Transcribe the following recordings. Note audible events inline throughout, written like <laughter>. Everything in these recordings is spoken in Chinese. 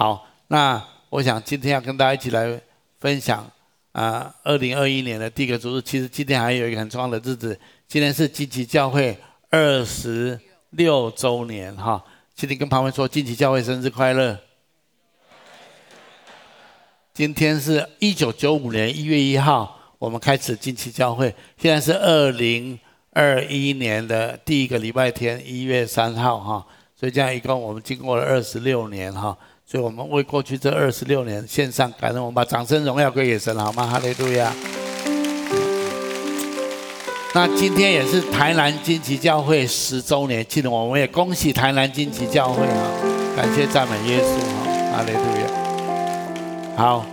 好，那我想今天要跟大家一起来分享啊，二零二一年的第一个主日。其实今天还有一个很重要的日子，今天是金奇教会二十六周年哈。今天跟旁边说，金奇教会生日快乐。今天是一九九五年一月一号，我们开始惊奇教会。现在是二零二一年的第一个礼拜天，一月三号哈。所以这样一共我们经过了二十六年哈。所以我们为过去这二十六年献上感恩，我们把掌声荣耀归给神，好吗？哈利路亚。那今天也是台南惊奇教会十周年庆，我们也恭喜台南惊奇教会啊！感谢赞美耶稣哈，哈利路亚。好，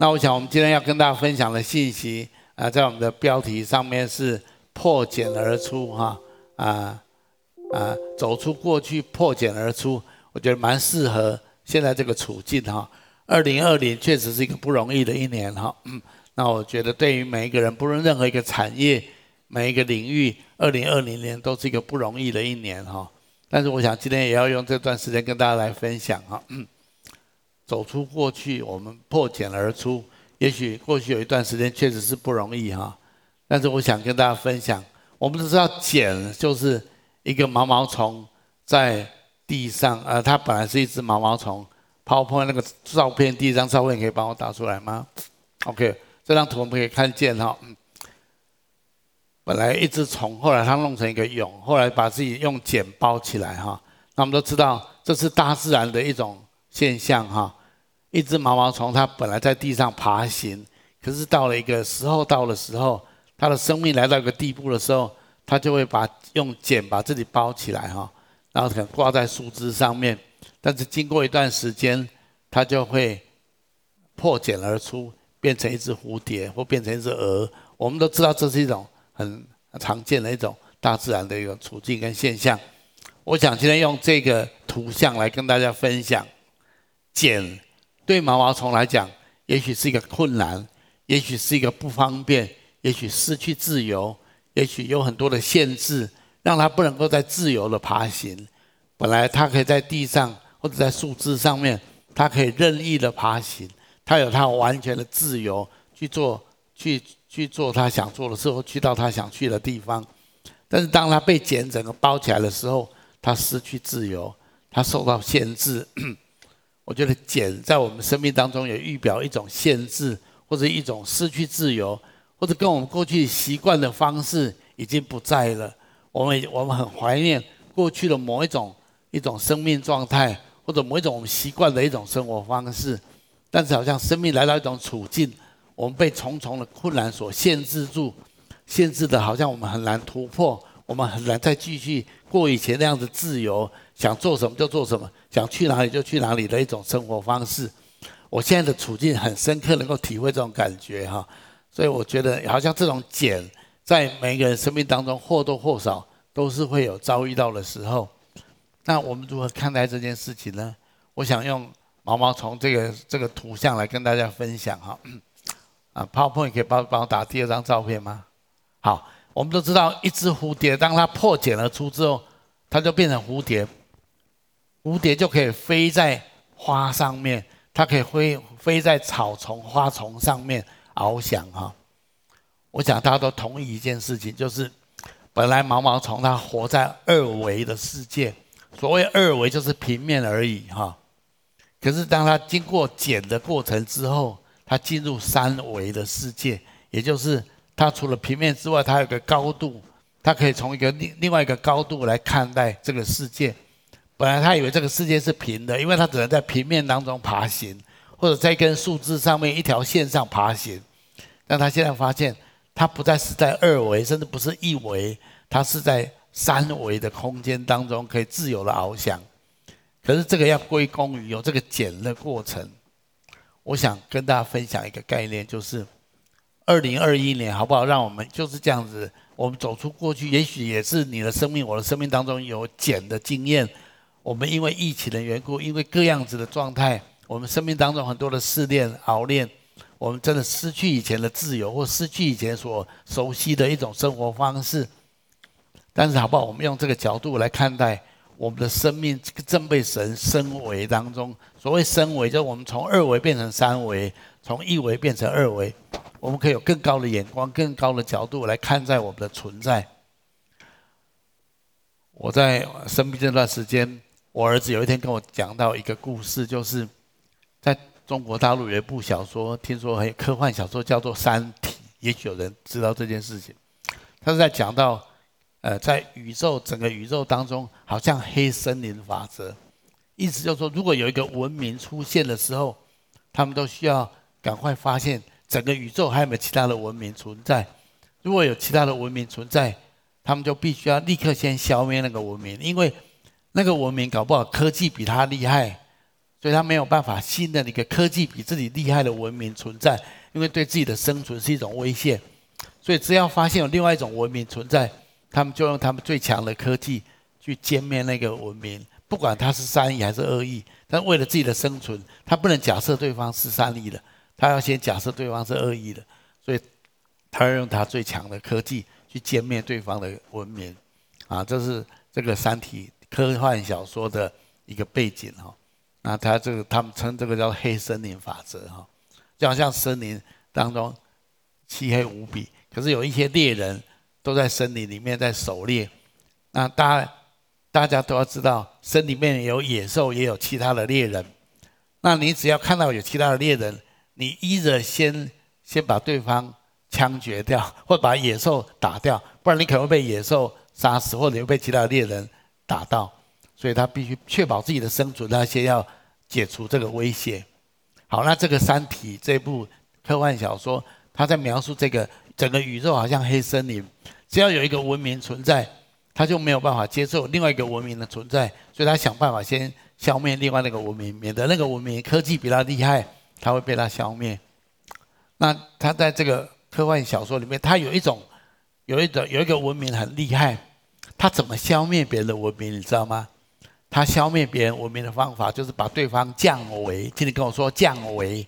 那我想我们今天要跟大家分享的信息啊，在我们的标题上面是破茧而出哈啊啊，走出过去，破茧而出，我觉得蛮适合。现在这个处境哈，二零二零确实是一个不容易的一年哈。嗯，那我觉得对于每一个人，不论任何一个产业、每一个领域，二零二零年都是一个不容易的一年哈。但是我想今天也要用这段时间跟大家来分享哈。嗯，走出过去，我们破茧而出。也许过去有一段时间确实是不容易哈，但是我想跟大家分享，我们都知道茧就是一个毛毛虫在。地上，呃，它本来是一只毛毛虫。PowerPoint 那个照片，第一张照片可以帮我打出来吗？OK，这张图我们可以看见哈。本来一只虫，后来它弄成一个蛹，后来把自己用茧包起来哈。那我们都知道，这是大自然的一种现象哈。一只毛毛虫，它本来在地上爬行，可是到了一个时候，到了时候，它的生命来到一个地步的时候，它就会把用茧把自己包起来哈。然后可能挂在树枝上面，但是经过一段时间，它就会破茧而出，变成一只蝴蝶或变成一只蛾。我们都知道这是一种很常见的一种大自然的一个处境跟现象。我想今天用这个图像来跟大家分享，茧对毛毛虫来讲，也许是一个困难，也许是一个不方便，也许失去自由，也许有很多的限制。让它不能够再自由的爬行，本来它可以在地上或者在树枝上面，它可以任意的爬行，它有它完全的自由去做去去做它想做的事，或去到它想去的地方。但是当它被茧整个包起来的时候，它失去自由，它受到限制。<clears throat> 我觉得茧在我们生命当中也预表一种限制，或者一种失去自由，或者跟我们过去习惯的方式已经不在了。我们我们很怀念过去的某一种一种生命状态，或者某一种我们习惯的一种生活方式，但是好像生命来到一种处境，我们被重重的困难所限制住，限制的好像我们很难突破，我们很难再继续过以前那样子自由，想做什么就做什么，想去哪里就去哪里的一种生活方式。我现在的处境很深刻，能够体会这种感觉哈，所以我觉得好像这种茧。在每个人生命当中，或多或少都是会有遭遇到的时候。那我们如何看待这件事情呢？我想用毛毛虫这个这个图像来跟大家分享哈。啊，PowerPoint 可以帮帮我打第二张照片吗？好，我们都知道，一只蝴蝶当它破茧而出之后，它就变成蝴蝶。蝴蝶就可以飞在花上面，它可以飞飞在草丛、花丛上面翱翔哈。我想大家都同意一件事情，就是本来毛毛虫它活在二维的世界，所谓二维就是平面而已哈。可是当它经过茧的过程之后，它进入三维的世界，也就是它除了平面之外，它有个高度，它可以从一个另另外一个高度来看待这个世界。本来它以为这个世界是平的，因为它只能在平面当中爬行，或者在一根树枝上面一条线上爬行，但它现在发现。它不再是在二维，甚至不是一维，它是在三维的空间当中可以自由的翱翔。可是这个要归功于有这个茧的过程。我想跟大家分享一个概念，就是二零二一年好不好？让我们就是这样子，我们走出过去，也许也是你的生命、我的生命当中有茧的经验。我们因为疫情的缘故，因为各样子的状态，我们生命当中很多的试炼、熬炼。我们真的失去以前的自由，或失去以前所熟悉的一种生活方式。但是，好不好？我们用这个角度来看待，我们的生命正被神升维当中。所谓升维，就是我们从二维变成三维，从一维变成二维，我们可以有更高的眼光、更高的角度来看待我们的存在。我在生病这段时间，我儿子有一天跟我讲到一个故事，就是在中国大陆有一部小说，听说很科幻小说叫做《三体》，也许有人知道这件事情。他是在讲到。呃，在宇宙整个宇宙当中，好像黑森林法则，意思就是说，如果有一个文明出现的时候，他们都需要赶快发现整个宇宙还有没有其他的文明存在。如果有其他的文明存在，他们就必须要立刻先消灭那个文明，因为那个文明搞不好科技比他厉害，所以他没有办法新的一个科技比自己厉害的文明存在，因为对自己的生存是一种威胁。所以只要发现有另外一种文明存在。他们就用他们最强的科技去歼灭那个文明，不管他是善意还是恶意，但为了自己的生存，他不能假设对方是善意的，他要先假设对方是恶意的，所以他要用他最强的科技去歼灭对方的文明，啊，这是这个《三体》科幻小说的一个背景哈。那他这个他们称这个叫黑森林法则哈，就好像森林当中漆黑无比，可是有一些猎人。都在森林里面在狩猎，那大大家都要知道，森林里面有野兽，也有其他的猎人。那你只要看到有其他的猎人，你依着先先把对方枪决掉，或把野兽打掉，不然你可能会被野兽杀死，或者会被其他的猎人打到。所以他必须确保自己的生存，他先要解除这个威胁。好，那这个《三体》这部科幻小说，他在描述这个。整个宇宙好像黑森林，只要有一个文明存在，他就没有办法接受另外一个文明的存在，所以他想办法先消灭另外那个文明，免得那个文明科技比他厉害，他会被他消灭。那他在这个科幻小说里面，他有一种，有一种有一个文明很厉害，他怎么消灭别人的文明，你知道吗？他消灭别人文明的方法就是把对方降维。请你跟我说降维，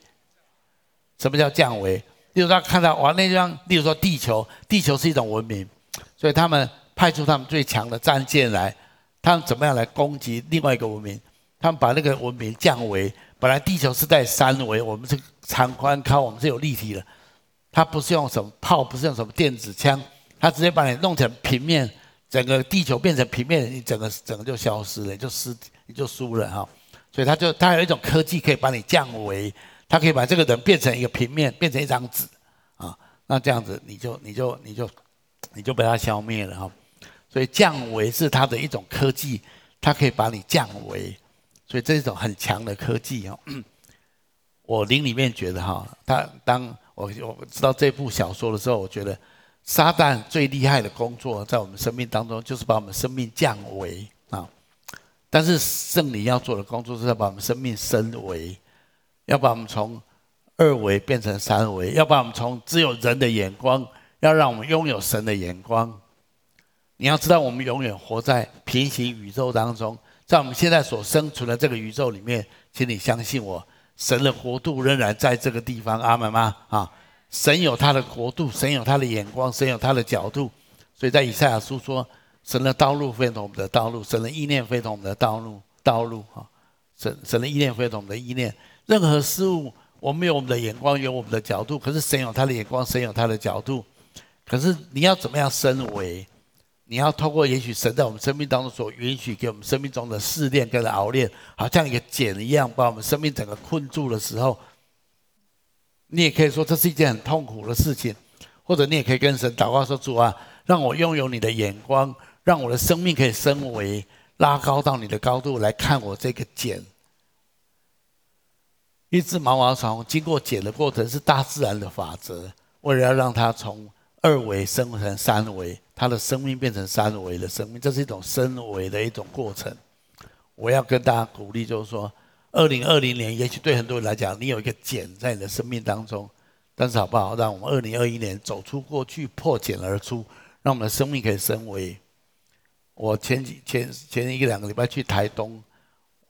什么叫降维？例如他看到哇，那地方，例如说地球，地球是一种文明，所以他们派出他们最强的战舰来，他们怎么样来攻击另外一个文明？他们把那个文明降维，本来地球是在三维，我们是长宽高，我们是有立体的，他不是用什么炮，不是用什么电子枪，他直接把你弄成平面，整个地球变成平面，你整个整个就消失了，就失，你就输了哈。所以他就他有一种科技可以把你降维。他可以把这个人变成一个平面，变成一张纸，啊，那这样子你就你就你就你就被他消灭了哈。所以降维是他的一种科技，他可以把你降维，所以这是一种很强的科技哦。我灵里面觉得哈，他当我我知道这部小说的时候，我觉得撒旦最厉害的工作在我们生命当中就是把我们生命降维啊，但是圣灵要做的工作是要把我们生命升维。要把我们从二维变成三维，要把我们从只有人的眼光，要让我们拥有神的眼光。你要知道，我们永远活在平行宇宙当中，在我们现在所生存的这个宇宙里面，请你相信我，神的国度仍然在这个地方。阿门吗？啊，神有他的国度，神有他的眼光，神有他的角度。所以在以赛亚书说，神的道路非同我们的道路，神的意念非同我们的道路。道路啊，神神的意念非同我们的意念。任何事物，我们有我们的眼光，有我们的角度。可是神有他的眼光，神有他的角度。可是你要怎么样升维？你要透过也许神在我们生命当中所允许给我们生命中的试炼跟熬炼，好像一个茧一样，把我们生命整个困住的时候，你也可以说这是一件很痛苦的事情，或者你也可以跟神祷告说：“主啊，让我拥有你的眼光，让我的生命可以升维，拉高到你的高度来看我这个茧。”一只毛毛虫经过茧的过程是大自然的法则，为了要让它从二维升成三维，它的生命变成三维的生命，这是一种升维的一种过程。我要跟大家鼓励，就是说，二零二零年也许对很多人来讲，你有一个茧在你的生命当中，但是好不好？让我们二零二一年走出过去，破茧而出，让我们的生命可以升维。我前几前前一个两个礼拜去台东。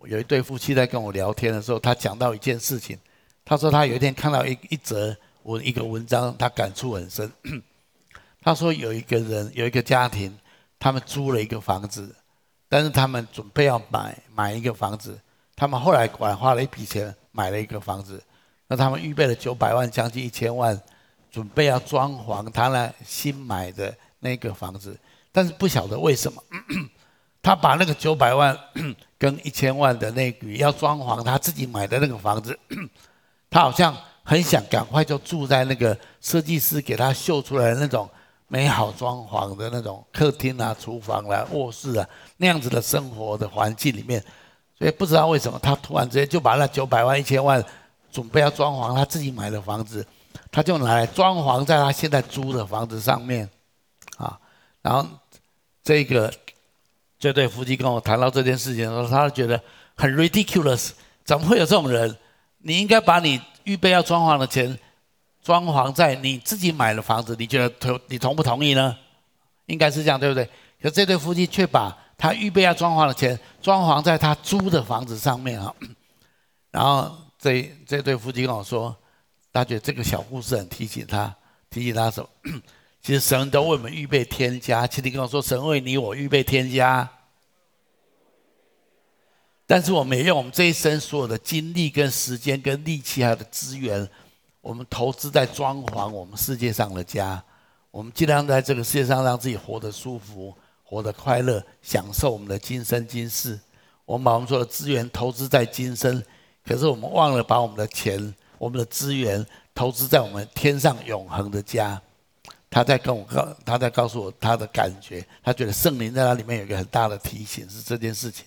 有一对夫妻在跟我聊天的时候，他讲到一件事情。他说他有一天看到一一则文一个文章，他感触很深。<coughs> 他说有一个人有一个家庭，他们租了一个房子，但是他们准备要买买一个房子，他们后来管花了一笔钱买了一个房子，那他们预备了九百万，将近一千万，准备要装潢他那新买的那个房子，但是不晓得为什么，<clears throat> 他把那个九百万 <clears throat> 跟一千万的那笔要装潢他自己买的那个房子，<clears throat> 他好像很想赶快就住在那个设计师给他秀出来的那种。美好装潢的那种客厅啊、厨房啊、卧室啊，那样子的生活的环境里面，所以不知道为什么他突然之间就把那九百万、一千万准备要装潢他自己买的房子，他就拿来装潢在他现在租的房子上面，啊，然后这个这对夫妻跟我谈到这件事情的时候，他觉得很 ridiculous，怎么会有这种人？你应该把你预备要装潢的钱。装潢在你自己买的房子，你觉得同你同不同意呢？应该是这样，对不对？可这对夫妻却把他预备要装潢的钱装潢在他租的房子上面啊。<coughs> 然后这这对夫妻跟我说，他觉得这个小故事很提醒他，提醒他什么？<coughs> 其实神都为我们预备天家。其实你跟我说，神为你我预备天家，但是我们也用我们这一生所有的精力、跟时间、跟力气还有的资源。我们投资在装潢我们世界上的家，我们尽量在这个世界上让自己活得舒服、活得快乐，享受我们的今生今世。我们把我们所有的资源投资在今生，可是我们忘了把我们的钱、我们的资源投资在我们天上永恒的家。他在跟我告，他在告诉我他的感觉，他觉得圣灵在那里面有一个很大的提醒，是这件事情。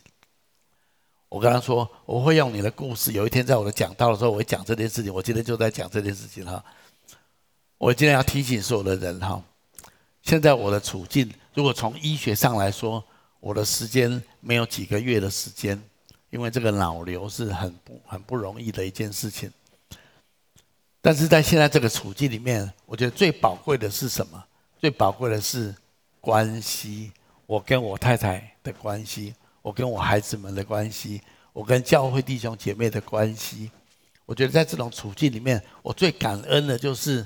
我跟他说，我会用你的故事。有一天在我的讲道的时候，我会讲这件事情。我今天就在讲这件事情哈。我今天要提醒所有的人哈，现在我的处境，如果从医学上来说，我的时间没有几个月的时间，因为这个脑瘤是很不很不容易的一件事情。但是在现在这个处境里面，我觉得最宝贵的是什么？最宝贵的是关系，我跟我太太的关系。我跟我孩子们的关系，我跟教会弟兄姐妹的关系，我觉得在这种处境里面，我最感恩的就是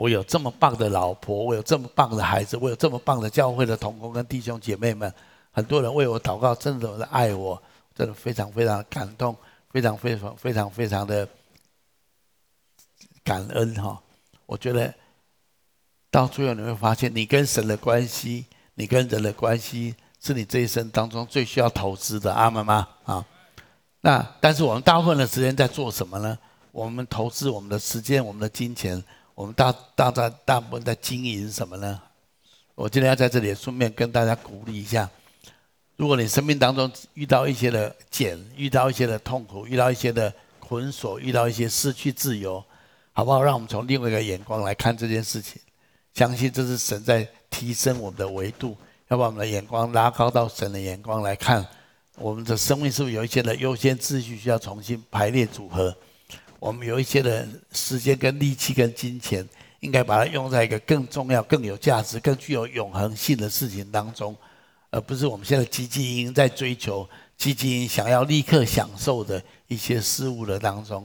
我有这么棒的老婆，我有这么棒的孩子，我有这么棒的教会的同工跟弟兄姐妹们，很多人为我祷告，真的的爱我，真的非常非常感动，非常非常非常非常的感恩哈。我觉得到最后你会发现，你跟神的关系，你跟人的关系。是你这一生当中最需要投资的，阿们吗？啊，那但是我们大部分的时间在做什么呢？我们投资我们的时间、我们的金钱，我们大大大大部分在经营什么呢？我今天要在这里顺便跟大家鼓励一下：如果你生命当中遇到一些的茧，遇到一些的痛苦，遇到一些的捆锁，遇到一些失去自由，好不好？让我们从另外一个眼光来看这件事情，相信这是神在提升我们的维度。要把我们的眼光拉高到神的眼光来看，我们的生命是不是有一些的优先秩序需要重新排列组合？我们有一些的时间跟力气跟金钱，应该把它用在一个更重要、更有价值、更具有永恒性的事情当中，而不是我们现在积极营在追求、积极营想要立刻享受的一些事物的当中。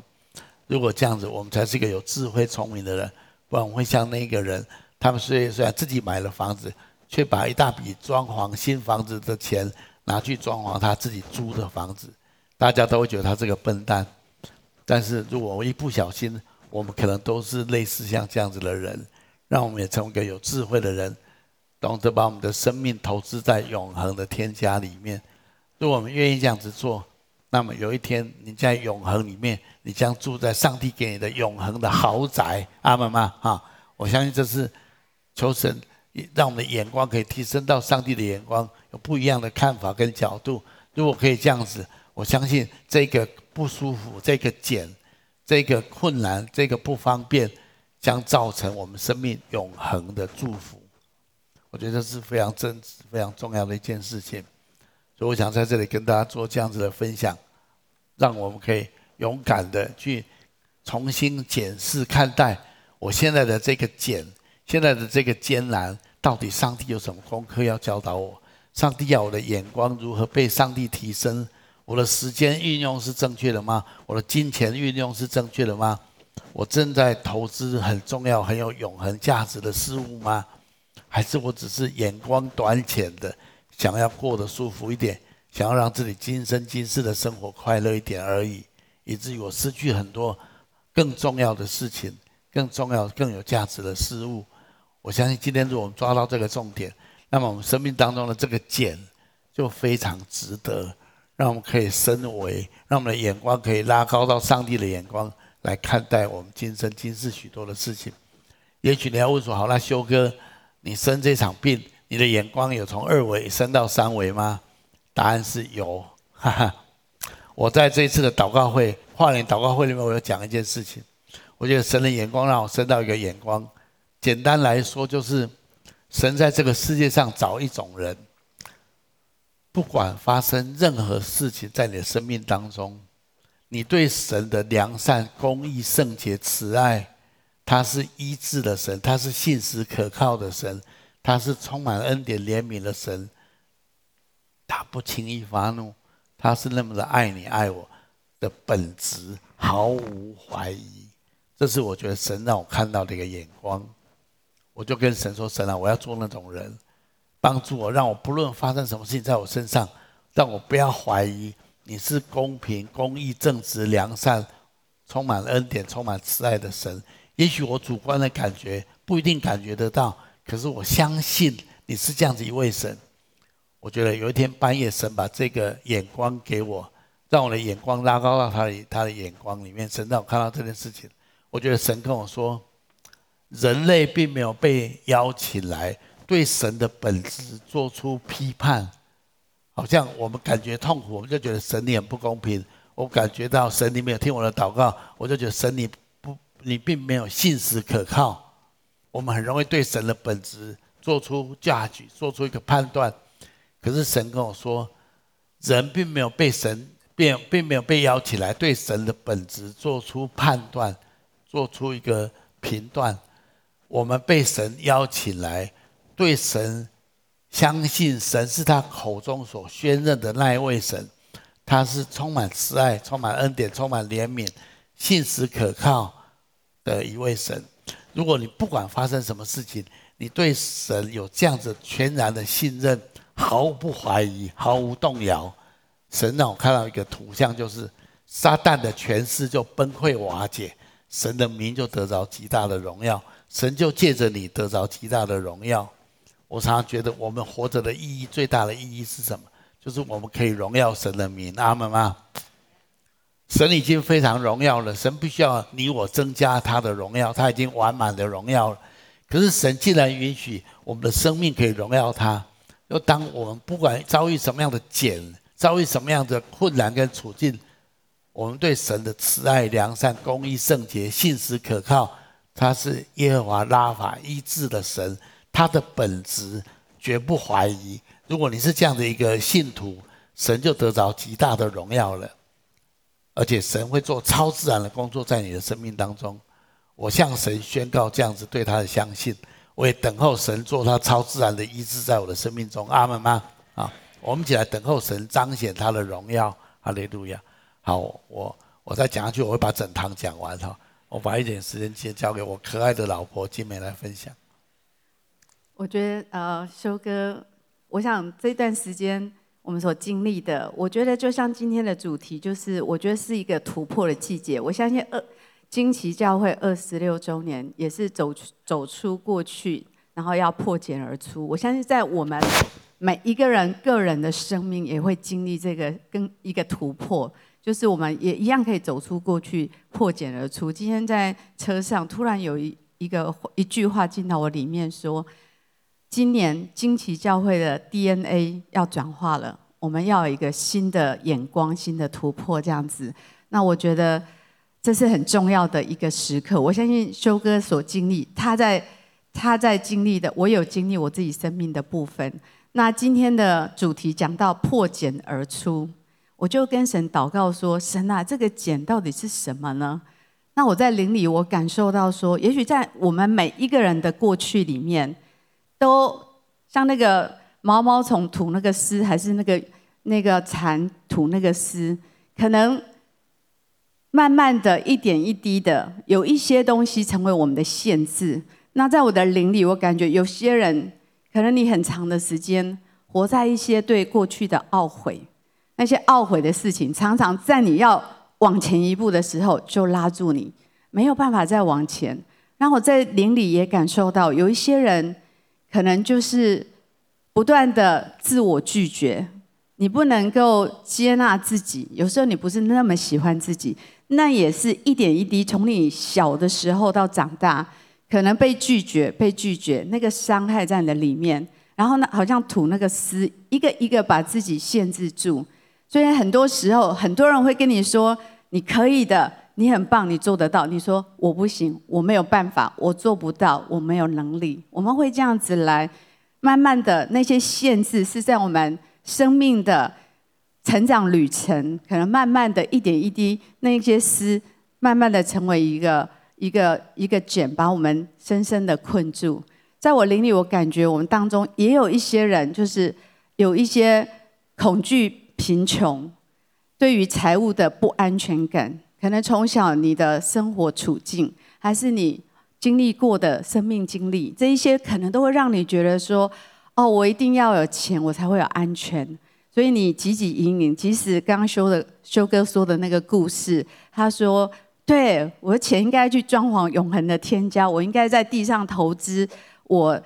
如果这样子，我们才是一个有智慧、聪明的人，不然我会像那个人，他们虽然虽然自己买了房子。却把一大笔装潢新房子的钱拿去装潢他自己租的房子，大家都会觉得他是个笨蛋。但是如果我一不小心，我们可能都是类似像这样子的人，让我们也成为一个有智慧的人，懂得把我们的生命投资在永恒的天家里面。如果我们愿意这样子做，那么有一天你在永恒里面，你将住在上帝给你的永恒的豪宅。阿门吗？哈，我相信这是求神。让我们的眼光可以提升到上帝的眼光，有不一样的看法跟角度。如果可以这样子，我相信这个不舒服、这个茧、这个困难、这个不方便，将造成我们生命永恒的祝福。我觉得这是非常真实、非常重要的一件事情。所以我想在这里跟大家做这样子的分享，让我们可以勇敢的去重新检视看待我现在的这个茧。现在的这个艰难，到底上帝有什么功课要教导我？上帝要我的眼光如何被上帝提升？我的时间运用是正确的吗？我的金钱运用是正确的吗？我正在投资很重要、很有永恒价值的事物吗？还是我只是眼光短浅的，想要过得舒服一点，想要让自己今生今世的生活快乐一点而已，以至于我失去很多更重要的事情、更重要、更有价值的事物。我相信今天如果我们抓到这个重点，那么我们生命当中的这个茧就非常值得，让我们可以升维，让我们的眼光可以拉高到上帝的眼光来看待我们今生今世许多的事情。也许你要问说：好，那修哥，你生这场病，你的眼光有从二维升到三维吗？答案是有。哈哈，我在这一次的祷告会、跨年祷告会里面，我有讲一件事情。我觉得神的眼光让我升到一个眼光。简单来说，就是神在这个世界上找一种人，不管发生任何事情在你的生命当中，你对神的良善、公义、圣洁、慈爱，他是医治的神，他是信实可靠的神，他是充满恩典怜悯的神，他不轻易发怒，他是那么的爱你爱我的本质毫无怀疑，这是我觉得神让我看到的一个眼光。我就跟神说：“神啊，我要做那种人，帮助我，让我不论发生什么事情在我身上，让我不要怀疑你是公平、公义、正直、良善、充满恩典、充满慈爱的神。也许我主观的感觉不一定感觉得到，可是我相信你是这样子一位神。我觉得有一天半夜，神把这个眼光给我，让我的眼光拉高到他的他的眼光里面，神让我看到这件事情。我觉得神跟我说。”人类并没有被邀请来对神的本质做出批判，好像我们感觉痛苦，我们就觉得神你很不公平。我感觉到神你没有听我的祷告，我就觉得神你不，你并没有信实可靠。我们很容易对神的本质做出价值做出一个判断。可是神跟我说，人并没有被神并并没有被邀请来对神的本质做出判断，做出一个评断。我们被神邀请来，对神相信神是他口中所宣认的那一位神，他是充满慈爱、充满恩典、充满怜悯、信实可靠的一位神。如果你不管发生什么事情，你对神有这样子全然的信任，毫不怀疑、毫无动摇，神让我看到一个图像，就是撒旦的权势就崩溃瓦解，神的名就得着极大的荣耀。神就借着你得着极大的荣耀。我常常觉得，我们活着的意义最大的意义是什么？就是我们可以荣耀神的名。阿门吗？神已经非常荣耀了，神不需要你我增加他的荣耀，他已经完满的荣耀了。可是神既然允许我们的生命可以荣耀他，又当我们不管遭遇什么样的茧，遭遇什么样的困难跟处境，我们对神的慈爱、良善、公义、圣洁、信实、可靠。他是耶和华拉法医治的神，他的本质绝不怀疑。如果你是这样的一个信徒，神就得着极大的荣耀了，而且神会做超自然的工作在你的生命当中。我向神宣告这样子对他的相信，我也等候神做他超自然的医治在我的生命中。阿门吗？啊，我们一起来等候神彰显他的荣耀。哈利路亚。好，我我再讲下去，我会把整堂讲完哈。我把一点时间先交给我可爱的老婆金梅来分享。我觉得呃，修哥，我想这段时间我们所经历的，我觉得就像今天的主题，就是我觉得是一个突破的季节。我相信二惊奇教会二十六周年也是走走出过去，然后要破茧而出。我相信在我们每一个人个人的生命也会经历这个跟一个突破。就是我们也一样可以走出过去，破茧而出。今天在车上，突然有一一个一句话进到我里面，说：今年惊奇教会的 DNA 要转化了，我们要有一个新的眼光、新的突破，这样子。那我觉得这是很重要的一个时刻。我相信修哥所经历，他在他在经历的，我有经历我自己生命的部分。那今天的主题讲到破茧而出。我就跟神祷告说：“神啊，这个茧到底是什么呢？”那我在灵里，我感受到说，也许在我们每一个人的过去里面，都像那个毛毛虫吐那个丝，还是那个那个蚕吐那个丝，可能慢慢的一点一滴的，有一些东西成为我们的限制。那在我的灵里，我感觉有些人，可能你很长的时间活在一些对过去的懊悔。那些懊悔的事情，常常在你要往前一步的时候就拉住你，没有办法再往前。然后我在灵里也感受到，有一些人可能就是不断的自我拒绝，你不能够接纳自己。有时候你不是那么喜欢自己，那也是一点一滴，从你小的时候到长大，可能被拒绝，被拒绝，那个伤害在你的里面。然后呢，好像吐那个丝，一个一个把自己限制住。所以很多时候，很多人会跟你说：“你可以的，你很棒，你做得到。”你说：“我不行，我没有办法，我做不到，我没有能力。”我们会这样子来，慢慢的那些限制是在我们生命的成长旅程，可能慢慢的一点一滴，那些丝慢慢的成为一个一个一个茧，把我们深深的困住。在我灵里，我感觉我们当中也有一些人，就是有一些恐惧。贫穷，对于财务的不安全感，可能从小你的生活处境，还是你经历过的生命经历，这一些可能都会让你觉得说，哦，我一定要有钱，我才会有安全。所以你汲汲营营。即使刚刚修的修哥说的那个故事，他说，对，我的钱应该去装潢永恒的天家，我应该在地上投资我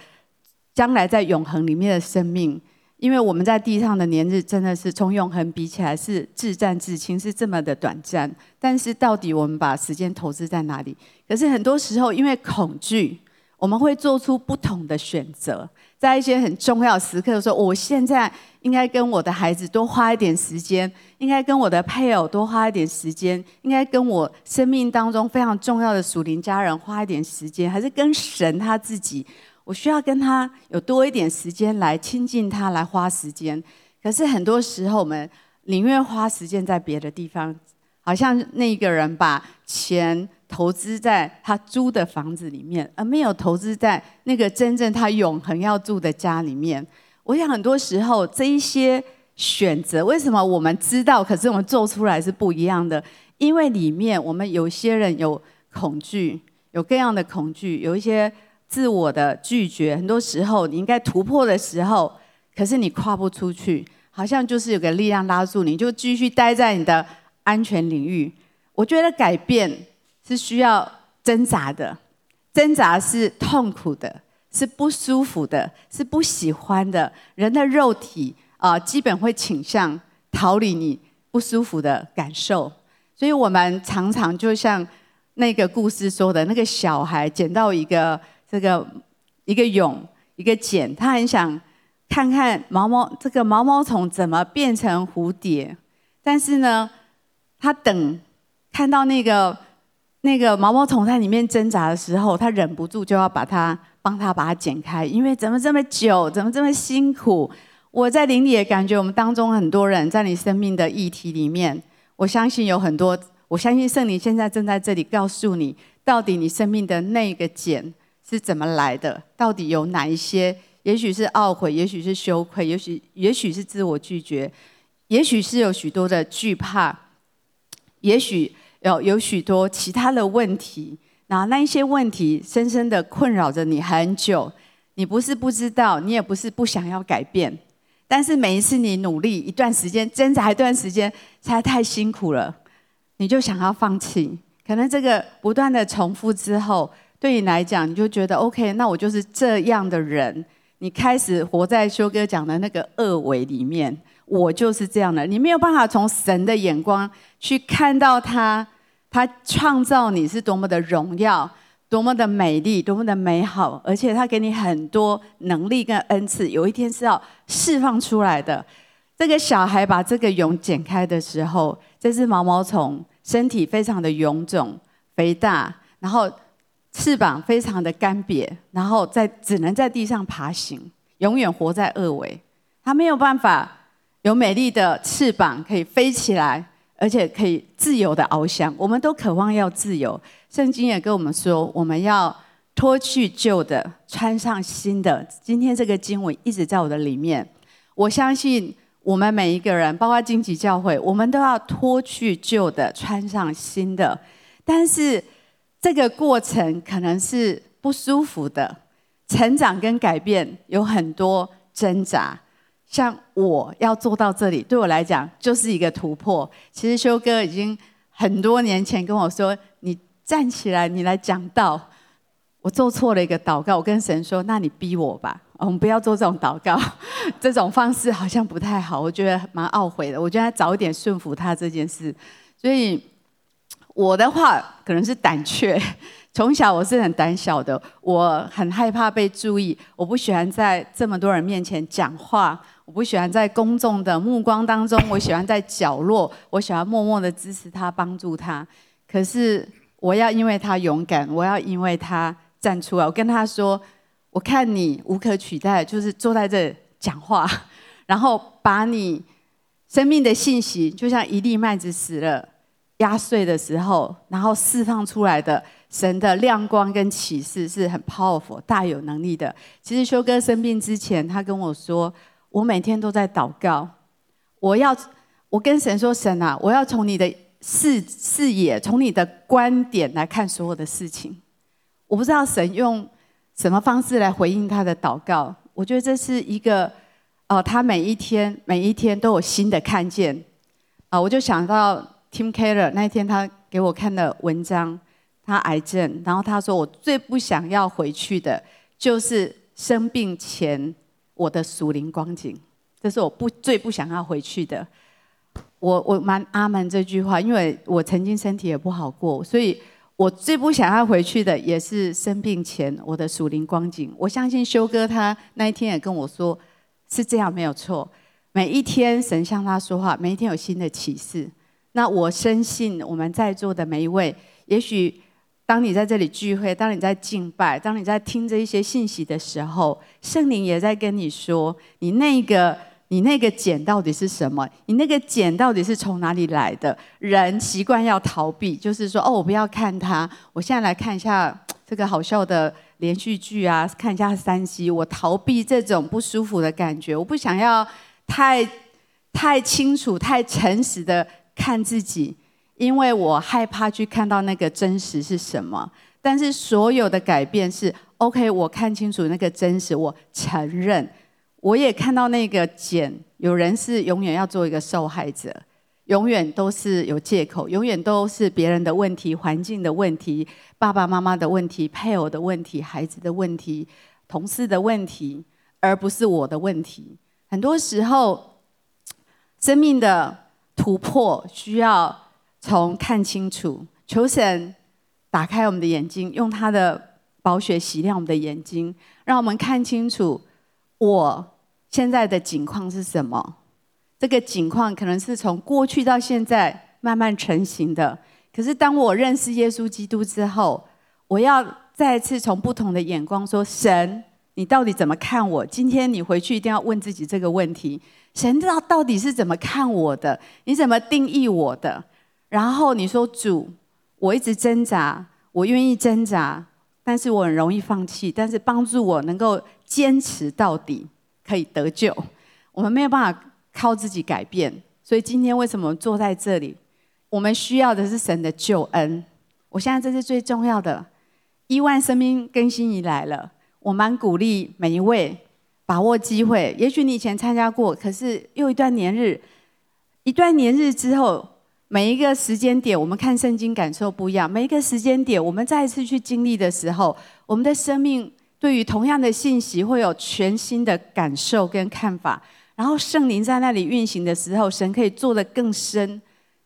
将来在永恒里面的生命。因为我们在地上的年日真的是从永恒比起来是自战至轻，是这么的短暂。但是到底我们把时间投资在哪里？可是很多时候因为恐惧，我们会做出不同的选择。在一些很重要时刻说，我现在应该跟我的孩子多花一点时间，应该跟我的配偶多花一点时间，应该跟我生命当中非常重要的属灵家人花一点时间，还是跟神他自己？我需要跟他有多一点时间来亲近他，来花时间。可是很多时候，我们宁愿花时间在别的地方，好像那个人把钱投资在他租的房子里面，而没有投资在那个真正他永恒要住的家里面。我想很多时候这一些选择，为什么我们知道，可是我们做出来是不一样的？因为里面我们有些人有恐惧，有各样的恐惧，有一些。自我的拒绝，很多时候你应该突破的时候，可是你跨不出去，好像就是有个力量拉住你，就继续待在你的安全领域。我觉得改变是需要挣扎的，挣扎是痛苦的，是不舒服的，是不喜欢的。人的肉体啊，基本会倾向逃离你不舒服的感受，所以我们常常就像那个故事说的，那个小孩捡到一个。这个一个蛹一个茧，他很想看看毛毛这个毛毛虫怎么变成蝴蝶，但是呢，他等看到那个那个毛毛虫在里面挣扎的时候，他忍不住就要把它帮他把它剪开，因为怎么这么久，怎么这么辛苦？我在林里也感觉我们当中很多人在你生命的议题里面，我相信有很多，我相信圣灵现在正在这里告诉你，到底你生命的那个茧。是怎么来的？到底有哪一些？也许是懊悔，也许是羞愧，也许也许是自我拒绝，也许是有许多的惧怕，也许有有许多其他的问题。那那一些问题深深的困扰着你很久。你不是不知道，你也不是不想要改变，但是每一次你努力一段时间，挣扎一段时间，实在太辛苦了，你就想要放弃。可能这个不断的重复之后。对你来讲，你就觉得 OK，那我就是这样的人。你开始活在修哥讲的那个二维里面，我就是这样的。你没有办法从神的眼光去看到他，他创造你是多么的荣耀，多么的美丽，多么的美好，而且他给你很多能力跟恩赐，有一天是要释放出来的。这个小孩把这个蛹剪开的时候，这只毛毛虫身体非常的臃肿、肥大，然后。翅膀非常的干瘪，然后在只能在地上爬行，永远活在二维。它没有办法有美丽的翅膀可以飞起来，而且可以自由的翱翔。我们都渴望要自由。圣经也跟我们说，我们要脱去旧的，穿上新的。今天这个经文一直在我的里面。我相信我们每一个人，包括荆棘教会，我们都要脱去旧的，穿上新的。但是。这个过程可能是不舒服的，成长跟改变有很多挣扎。像我要做到这里，对我来讲就是一个突破。其实修哥已经很多年前跟我说：“你站起来，你来讲道。”我做错了一个祷告，我跟神说：“那你逼我吧，我们不要做这种祷告，<laughs> 这种方式好像不太好。”我觉得蛮懊悔的。我觉得早一点顺服他这件事。所以我的话可能是胆怯。<laughs> 从小我是很胆小的，我很害怕被注意，我不喜欢在这么多人面前讲话，我不喜欢在公众的目光当中，我喜欢在角落，我喜欢默默的支持他，帮助他。可是我要因为他勇敢，我要因为他站出来。我跟他说：“我看你无可取代，就是坐在这讲话，<laughs> 然后把你生命的信息，就像一粒麦子死了压碎的时候，然后释放出来的。”神的亮光跟启示是很 powerful、大有能力的。其实修哥生病之前，他跟我说：“我每天都在祷告，我要我跟神说，神啊，我要从你的视视野，从你的观点来看所有的事情。”我不知道神用什么方式来回应他的祷告。我觉得这是一个哦，他每一天每一天都有新的看见啊！我就想到 Tim Keller 那一天他给我看的文章。他癌症，然后他说：“我最不想要回去的，就是生病前我的属灵光景，这是我不最不想要回去的。我”我蛮阿门这句话，因为我曾经身体也不好过，所以我最不想要回去的，也是生病前我的属灵光景。我相信修哥他那一天也跟我说，是这样没有错。每一天神向他说话，每一天有新的启示。那我深信我们在座的每一位，也许。当你在这里聚会，当你在敬拜，当你在听这一些信息的时候，圣灵也在跟你说：你那个，你那个茧到底是什么？你那个茧到底是从哪里来的？人习惯要逃避，就是说，哦，我不要看它。我现在来看一下这个好笑的连续剧啊，看一下三 C。我逃避这种不舒服的感觉，我不想要太太清楚、太诚实的看自己。因为我害怕去看到那个真实是什么，但是所有的改变是 OK，我看清楚那个真实，我承认，我也看到那个茧。有人是永远要做一个受害者，永远都是有借口，永远都是别人的问题、环境的问题、爸爸妈妈的问题、配偶的问题、孩子的问题、同事的问题，而不是我的问题。很多时候，生命的突破需要。从看清楚，求神打开我们的眼睛，用他的宝血洗亮我们的眼睛，让我们看清楚我现在的境况是什么。这个境况可能是从过去到现在慢慢成型的。可是当我认识耶稣基督之后，我要再次从不同的眼光说：神，你到底怎么看我？今天你回去一定要问自己这个问题：神知道到底是怎么看我的？你怎么定义我的？然后你说主，我一直挣扎，我愿意挣扎，但是我很容易放弃。但是帮助我能够坚持到底，可以得救。我们没有办法靠自己改变，所以今天为什么坐在这里？我们需要的是神的救恩。我现在这是最重要的。亿万生命更新已来了，我蛮鼓励每一位把握机会。也许你以前参加过，可是又一段年日，一段年日之后。每一个时间点，我们看圣经感受不一样。每一个时间点，我们再一次去经历的时候，我们的生命对于同样的信息会有全新的感受跟看法。然后圣灵在那里运行的时候，神可以做得更深、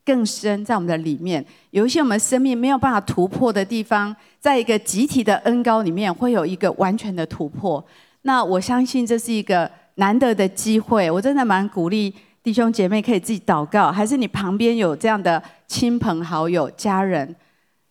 更深在我们的里面。有一些我们生命没有办法突破的地方，在一个集体的恩膏里面，会有一个完全的突破。那我相信这是一个难得的机会，我真的蛮鼓励。弟兄姐妹可以自己祷告，还是你旁边有这样的亲朋好友、家人？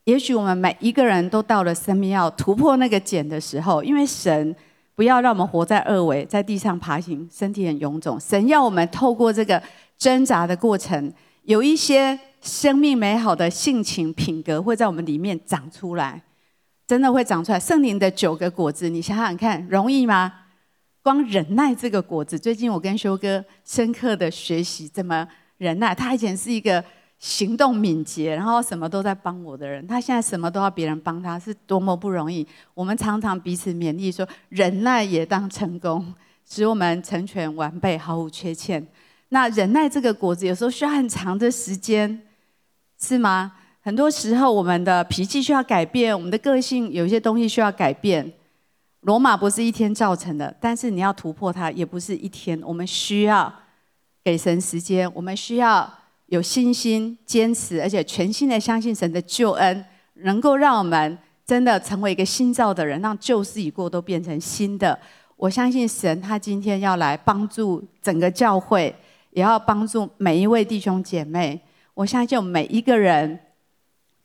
也许我们每一个人都到了生命要突破那个茧的时候，因为神不要让我们活在二维，在地上爬行，身体很臃肿。神要我们透过这个挣扎的过程，有一些生命美好的性情品格会在我们里面长出来，真的会长出来。圣灵的九个果子，你想想看，容易吗？光忍耐这个果子，最近我跟修哥深刻的学习怎么忍耐。他以前是一个行动敏捷，然后什么都在帮我的人，他现在什么都要别人帮他，是多么不容易。我们常常彼此勉励说，忍耐也当成功。使我们成全完备，毫无缺欠。那忍耐这个果子，有时候需要很长的时间，是吗？很多时候，我们的脾气需要改变，我们的个性有一些东西需要改变。罗马不是一天造成的，但是你要突破它，也不是一天。我们需要给神时间，我们需要有信心、坚持，而且全心的相信神的救恩，能够让我们真的成为一个新造的人，让旧事已过都变成新的。我相信神，他今天要来帮助整个教会。也要帮助每一位弟兄姐妹。我相信每一个人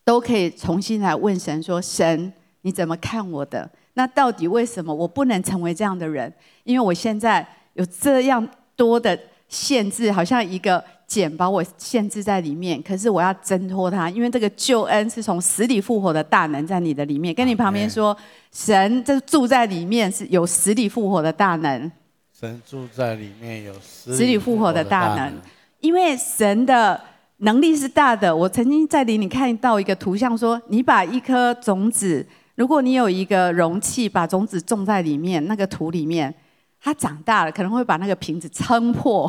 都可以重新来问神说：“神，你怎么看我的？那到底为什么我不能成为这样的人？因为我现在有这样多的限制，好像一个茧把我限制在里面。可是我要挣脱它，因为这个救恩是从死里复活的大能在你的里面。跟你旁边说，神这住在里面是有死里复活的大能。”神住在里面，有死里复活的大能，因为神的能力是大的。我曾经在里你看到一个图像，说你把一颗种子，如果你有一个容器，把种子种在里面，那个土里面，它长大了，可能会把那个瓶子撑破。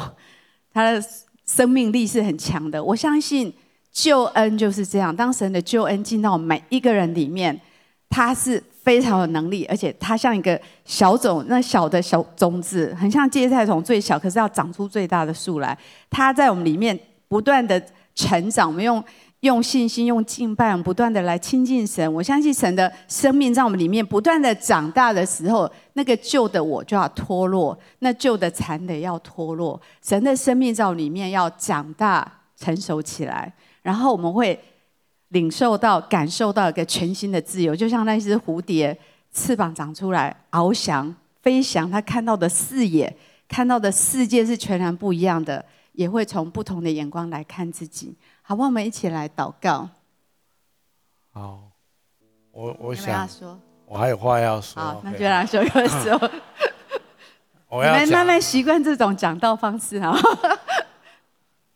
它的生命力是很强的。我相信救恩就是这样，当神的救恩进到每一个人里面，它是。非常有能力，而且它像一个小种，那小的小种子，很像芥菜种最小，可是要长出最大的树来。它在我们里面不断的成长，我们用用信心、用敬拜，不断的来亲近神。我相信神的生命在我们里面不断的长大的时候，那个旧的我就要脱落，那旧的残的要脱落。神的生命在我们里面要长大成熟起来，然后我们会。领受到、感受到一个全新的自由，就像那只蝴蝶翅膀长出来，翱翔、飞翔，它看到的视野、看到的世界是全然不一样的，也会从不同的眼光来看自己。好？我们一起来祷告。好，我我想，我还有话要说。好，那就让修哥说。<laughs> 我要慢慢习惯这种讲道方式啊。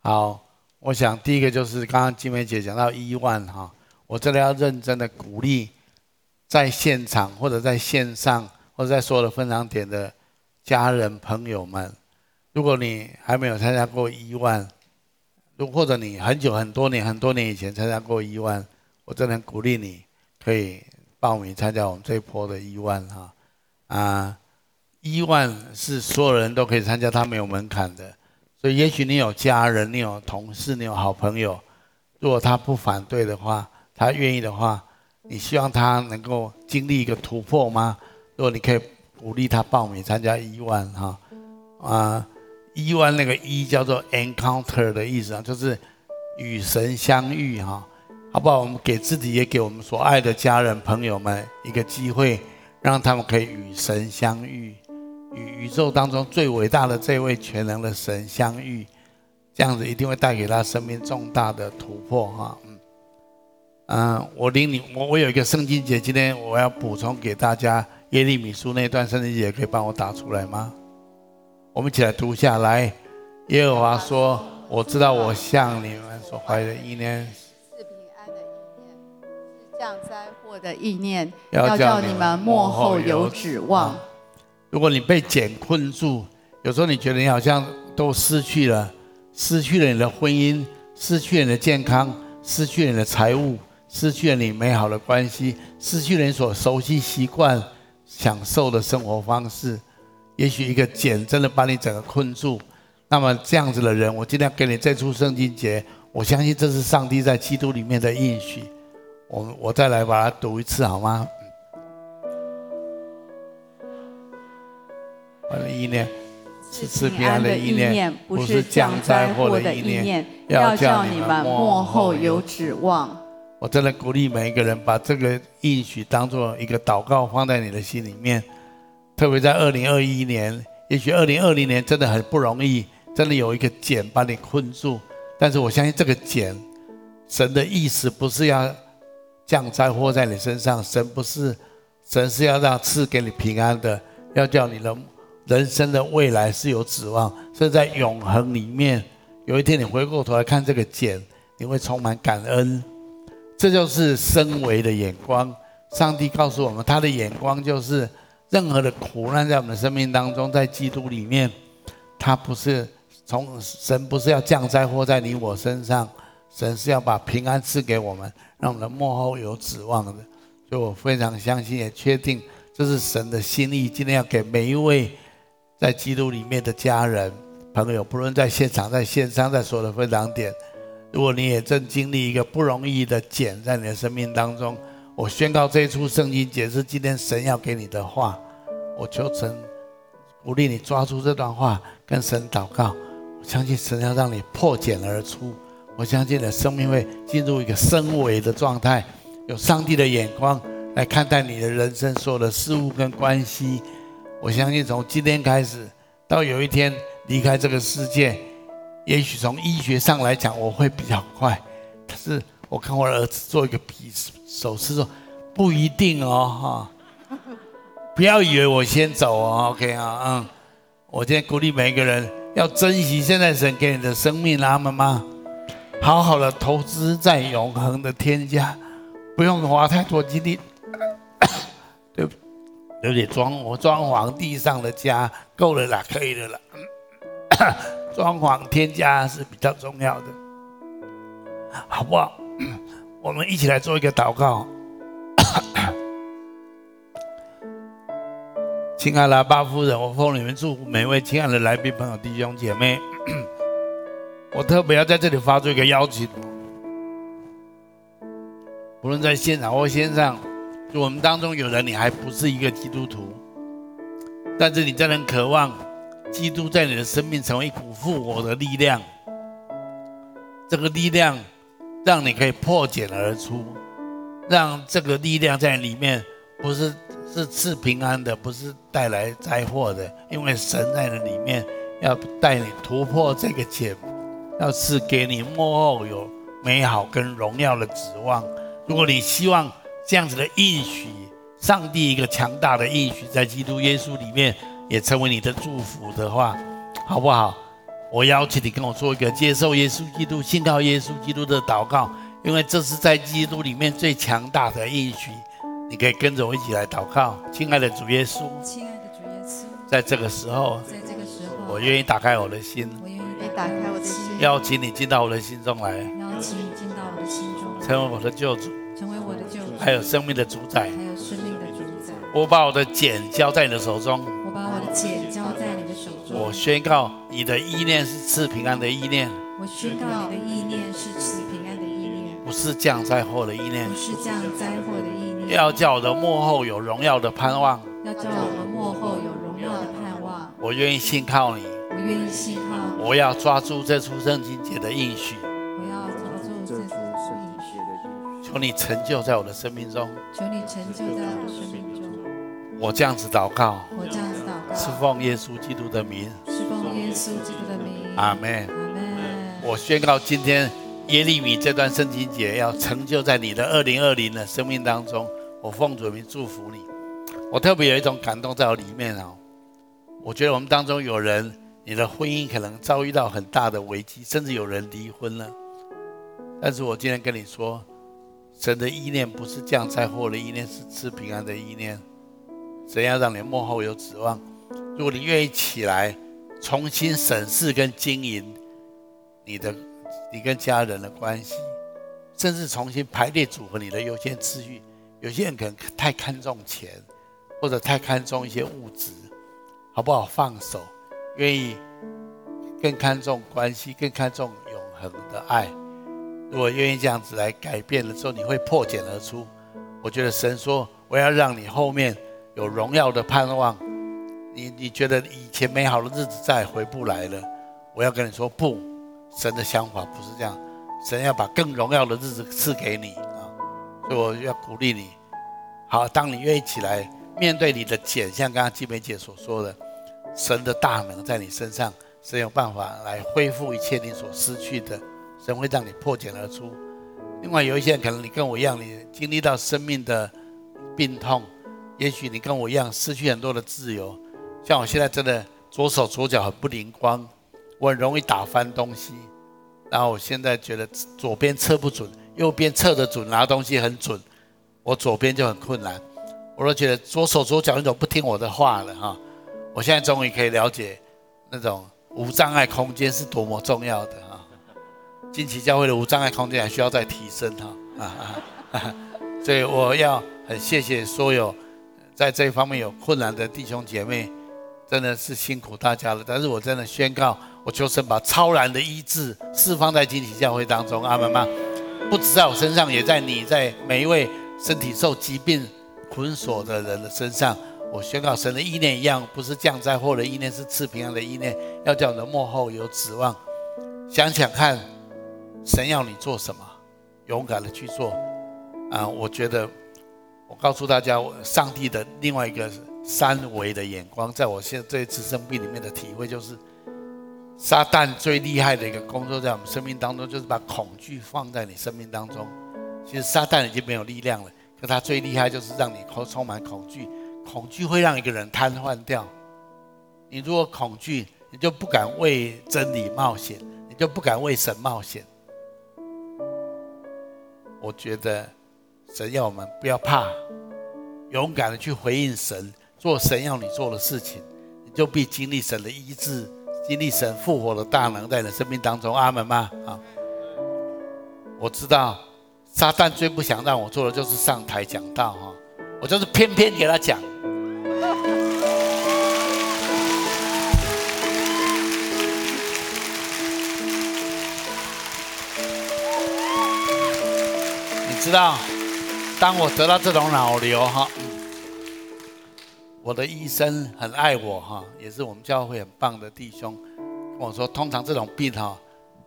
好。我想第一个就是刚刚金梅姐讲到一万哈，我真的要认真的鼓励，在现场或者在线上或者在所有的分享点的家人朋友们，如果你还没有参加过一万，如或者你很久很多年很多年以前参加过一万，我真的鼓励你可以报名参加我们这一波的一万哈啊，一万是所有人都可以参加，它没有门槛的。所以，也许你有家人，你有同事，你有好朋友，如果他不反对的话，他愿意的话，你希望他能够经历一个突破吗？如果你可以鼓励他报名参加一万哈，啊，一万那个一叫做 encounter 的意思啊，就是与神相遇哈，好不好？我们给自己也给我们所爱的家人朋友们一个机会，让他们可以与神相遇。与宇宙当中最伟大的这位全能的神相遇，这样子一定会带给他生命重大的突破哈。嗯，嗯，我领你，我我有一个圣经节，今天我要补充给大家耶利米书那段圣经节，可以帮我打出来吗？我们一起来读下来。耶和华说：“我知道我向你们所怀的意念是平安的意念，是降灾祸的意念，要叫你们幕后有指望。”如果你被茧困住，有时候你觉得你好像都失去了，失去了你的婚姻，失去了你的健康，失去了你的财物，失去了你美好的关系，失去了你所熟悉习惯、享受的生活方式。也许一个茧真的把你整个困住，那么这样子的人，我今天给你这出圣经节，我相信这是上帝在基督里面的应许。我我再来把它读一次好吗？的意念是赐平安的意念，不是降灾祸的意念，要叫你们幕后有指望。我真的鼓励每一个人把这个应许当做一个祷告放在你的心里面。特别在二零二一年，也许二零二零年真的很不容易，真的有一个茧把你困住。但是我相信这个茧，神的意思不是要降灾祸在你身上，神不是，神是要让赐给你平安的，要叫你的。人生的未来是有指望，是在永恒里面。有一天你回过头来看这个茧，你会充满感恩。这就是升维的眼光。上帝告诉我们，他的眼光就是任何的苦难在我们的生命当中，在基督里面，他不是从神不是要降灾祸在你我身上，神是要把平安赐给我们，让我们的幕后有指望的。所以我非常相信，也确定这是神的心意，今天要给每一位在基督里面的家人朋友，不论在现场、在线上、在所有的分享点，如果你也正经历一个不容易的茧在你的生命当中。我宣告这一出圣经节是今天神要给你的话，我求神鼓励你抓住这段话，跟神祷告。我相信神要让你破茧而出，我相信你的生命会进入一个升维的状态，有上帝的眼光来看待你的人生所有的事物跟关系。我相信从今天开始到有一天离开这个世界，也许从医学上来讲我会比较快，可是我看我儿子做一个比手势说不一定哦，哈，不要以为我先走哦，OK 啊，嗯，我今天鼓励每一个人要珍惜现在神给你的生命，阿们吗？好好的投资在永恒的天家，不用花太多精力，有点装我装潢地上的家够了啦，可以了啦，<coughs> 装潢天家是比较重要的，好不好？<coughs> 我们一起来做一个祷告，<coughs> 亲爱的巴夫人，我奉你们祝福每位亲爱的来宾朋友、弟兄姐妹。我特别要在这里发出一个邀请，无论在现场或线上，我们当中有人你还不是一个基督徒，但是你真的很渴望基督在你的生命成为一股复活的力量，这个力量。让你可以破茧而出，让这个力量在里面，不是是赐平安的，不是带来灾祸的，因为神在那里面要带你突破这个茧，要赐给你幕后有美好跟荣耀的指望。如果你希望这样子的应许，上帝一个强大的应许，在基督耶稣里面也成为你的祝福的话，好不好？我邀请你跟我做一个接受耶稣基督、信靠耶稣基督的祷告，因为这是在基督里面最强大的应许。你可以跟着我一起来祷告，亲爱的主耶稣，亲爱的主耶稣，在这个时候，在这个时候，我愿意打开我的心，我愿意打开我的心，邀请你进到我的心中来，邀请你进到我的心中，成为我的救主，成为我的救主，还有生命的主宰，还有生命的主宰。我把我的茧交在你的手中，我把我的茧交在你的手中，我宣告。你的意念是赐平安的意念，我宣告你的意念是赐平安的意念，不是降灾祸的意念，不是降灾祸的意念。要叫我的幕后有荣耀的盼望，要叫我的幕后有荣耀的盼望。我愿意信靠你，我愿意信靠你。我要抓住这出圣经节的应许，求你成就在我的生命中，求你成就在我的生命中。我这样子祷告，我这样子祷告，是奉耶稣基督的名。是奉耶稣基督的名，阿门。我宣告，今天耶利米这段圣经节要成就在你的二零二零的生命当中。我奉主名祝福你。我特别有一种感动在我里面哦。我觉得我们当中有人，你的婚姻可能遭遇到很大的危机，甚至有人离婚了。但是我今天跟你说，神的意念不是降灾祸的意念，是赐平安的意念。怎样让你幕后有指望。如果你愿意起来。重新审视跟经营你的你跟家人的关系，甚至重新排列组合你的优先次序。有些人可能太看重钱，或者太看重一些物质，好不好？放手，愿意更看重关系，更看重永恒的爱。如果愿意这样子来改变的时候，你会破茧而出。我觉得神说，我要让你后面有荣耀的盼望。你你觉得以前美好的日子再也回不来了？我要跟你说不，神的想法不是这样，神要把更荣耀的日子赐给你啊！所以我要鼓励你，好，当你愿意起来面对你的茧，像刚刚季梅姐所说的，神的大能在你身上，神有办法来恢复一切你所失去的，神会让你破茧而出。另外有一些人可能你跟我一样，你经历到生命的病痛，也许你跟我一样失去很多的自由。像我现在真的左手左脚很不灵光，我很容易打翻东西。然后我现在觉得左边测不准，右边测得准，拿东西很准。我左边就很困难。我都觉得左手左脚那种不听我的话了哈。我现在终于可以了解那种无障碍空间是多么重要的哈。惊奇教会的无障碍空间还需要再提升哈啊啊！<laughs> 所以我要很谢谢所有在这一方面有困难的弟兄姐妹，真的是辛苦大家了。但是我真的宣告，我求神把超然的医治释放在惊奇教会当中，阿们吗？不止在我身上，也在你在每一位身体受疾病捆锁的人的身上。我宣告神的意念一样，不是降灾祸的意念，是赐平安的意念，要叫你的末后有指望。想想看，神要你做什么，勇敢的去做。啊，我觉得，我告诉大家，上帝的另外一个三维的眼光，在我现在这一次生病里面的体会，就是撒旦最厉害的一个工作，在我们生命当中，就是把恐惧放在你生命当中。其实撒旦已经没有力量了，可他最厉害就是让你充满恐惧，恐惧会让一个人瘫痪掉。你如果恐惧，你就不敢为真理冒险，你就不敢为神冒险。我觉得。神要我们不要怕，勇敢的去回应神，做神要你做的事情，你就必经历神的医治，经历神复活的大能在你的生命当中。阿门吗？啊，我知道撒旦最不想让我做的就是上台讲道哈，我就是偏偏给他讲。知道？当我得到这种脑瘤哈，我的医生很爱我哈，也是我们教会很棒的弟兄跟我说，通常这种病哈，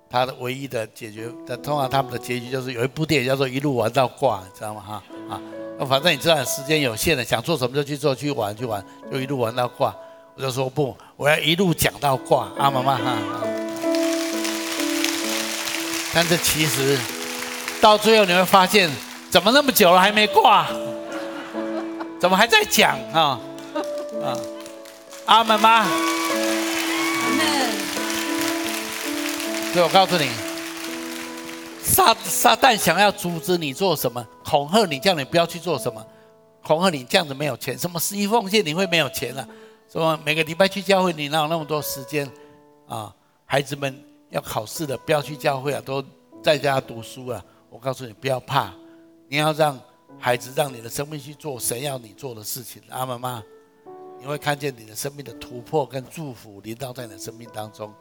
他的唯一的解决，通常他们的结局就是有一部电影叫做一路玩到挂，你知道吗哈啊？反正你知道时间有限的，想做什么就去做，去玩去玩，就一路玩到挂。我就说不，我要一路讲到挂，阿妈妈哈。但是其实到最后你会发现。怎么那么久了还没挂？怎么还在讲啊？啊，阿门吗？阿门。所以我告诉你，撒撒旦想要阻止你做什么，恐吓你，叫你不要去做什么，恐吓你这样子没有钱，什么十一奉献你会没有钱了，啊？什么每个礼拜去教会你哪有那么多时间啊？孩子们要考试的，不要去教会啊，都在家读书啊。我告诉你，不要怕。你要让孩子，让你的生命去做神要你做的事情，阿们吗？你会看见你的生命的突破跟祝福临到在你的生命当中。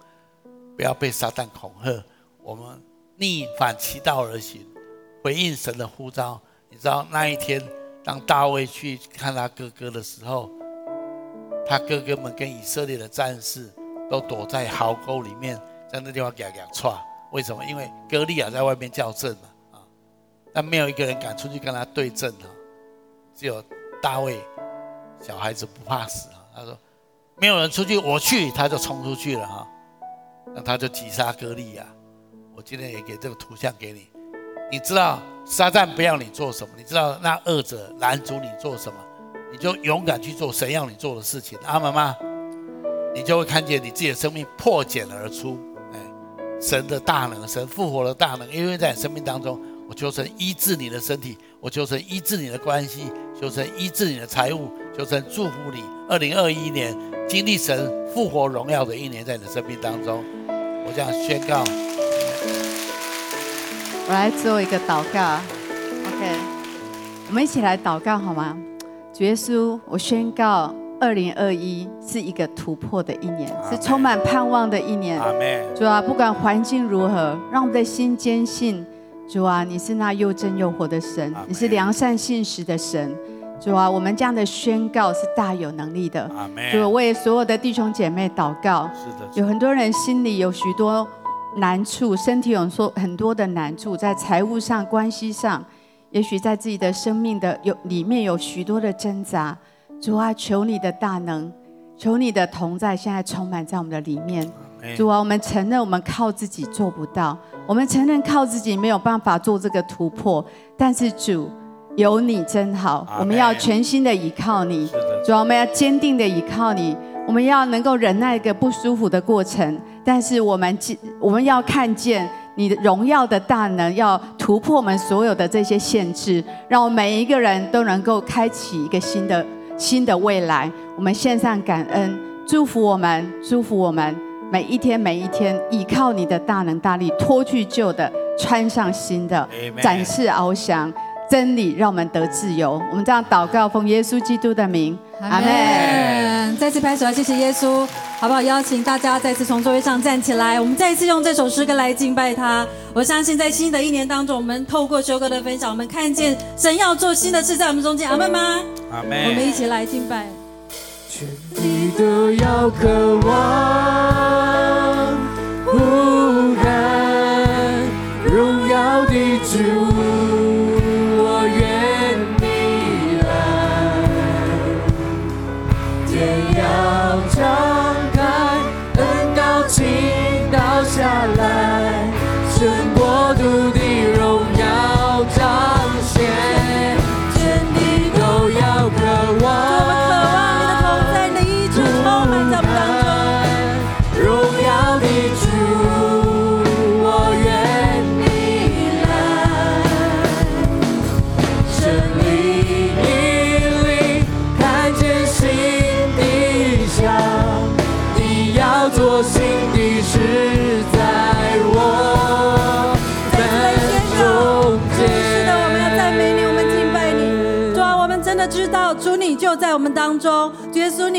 不要被撒旦恐吓，我们逆反其道而行，回应神的呼召。你知道那一天，当大卫去看他哥哥的时候，他哥哥们跟以色列的战士都躲在壕沟里面，在那地方给他给他踹。为什么？因为歌利亚在外面叫阵嘛。但没有一个人敢出去跟他对阵哈，只有大卫，小孩子不怕死啊。他说，没有人出去，我去，他就冲出去了哈。那他就击杀歌利亚。我今天也给这个图像给你，你知道撒旦不要你做什么？你知道那恶者拦阻你做什么？你就勇敢去做神要你做的事情，阿门吗？你就会看见你自己的生命破茧而出，哎，神的大能，神复活的大能，因为在你生命当中。我求神医治你的身体，我求神医治你的关系，求神医治你的财务，求神祝福你。二零二一年经历神复活荣耀的一年，在你的生命当中，我这样宣告。我来做一个祷告，OK，我们一起来祷告好吗？主耶稣，我宣告，二零二一是一个突破的一年，是充满盼望的一年。主啊，不管环境如何，让我们的心坚信。主啊，你是那又真又活的神，你是良善信实的神。主啊，我们这样的宣告是大有能力的。主啊，为所有的弟兄姐妹祷告。是的，有很多人心里有许多难处，身体有说很多的难处，在财务上、关系上，也许在自己的生命的有里面有许多的挣扎。主啊，求你的大能，求你的同在，现在充满在我们的里面。主啊，我们承认我们靠自己做不到，我们承认靠自己没有办法做这个突破。但是主，有你真好，我们要全心的依靠你。主啊，我们要坚定的依靠你，我们要能够忍耐一个不舒服的过程。但是我们我们要看见你的荣耀的大能要突破我们所有的这些限制，让我们每一个人都能够开启一个新的新的未来。我们献上感恩，祝福我们，祝福我们每一天每一天，依靠你的大能大力，脱去旧的，穿上新的，展翅翱翔。真理让我们得自由。我们这样祷告，奉耶稣基督的名，阿门。再次拍手，谢谢耶稣，好不好？邀请大家再次从座位上站起来，我们再一次用这首诗歌来敬拜他。我相信在新的一年当中，我们透过修哥的分享，我们看见神要做新的事在我们中间，阿门吗？阿门。我们一起来敬拜。全地都要渴望呼喊荣耀的主。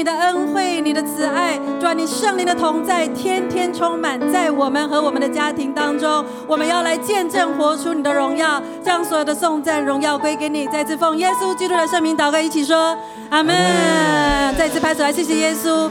的恩惠、你的慈爱，主啊，你圣灵的同在，天天充满在我们和我们的家庭当中。我们要来见证、活出你的荣耀，将所有的颂赞、荣耀归给你。再次奉耶稣基督的圣名祷告，一起说阿门。再次拍手来，谢谢耶稣。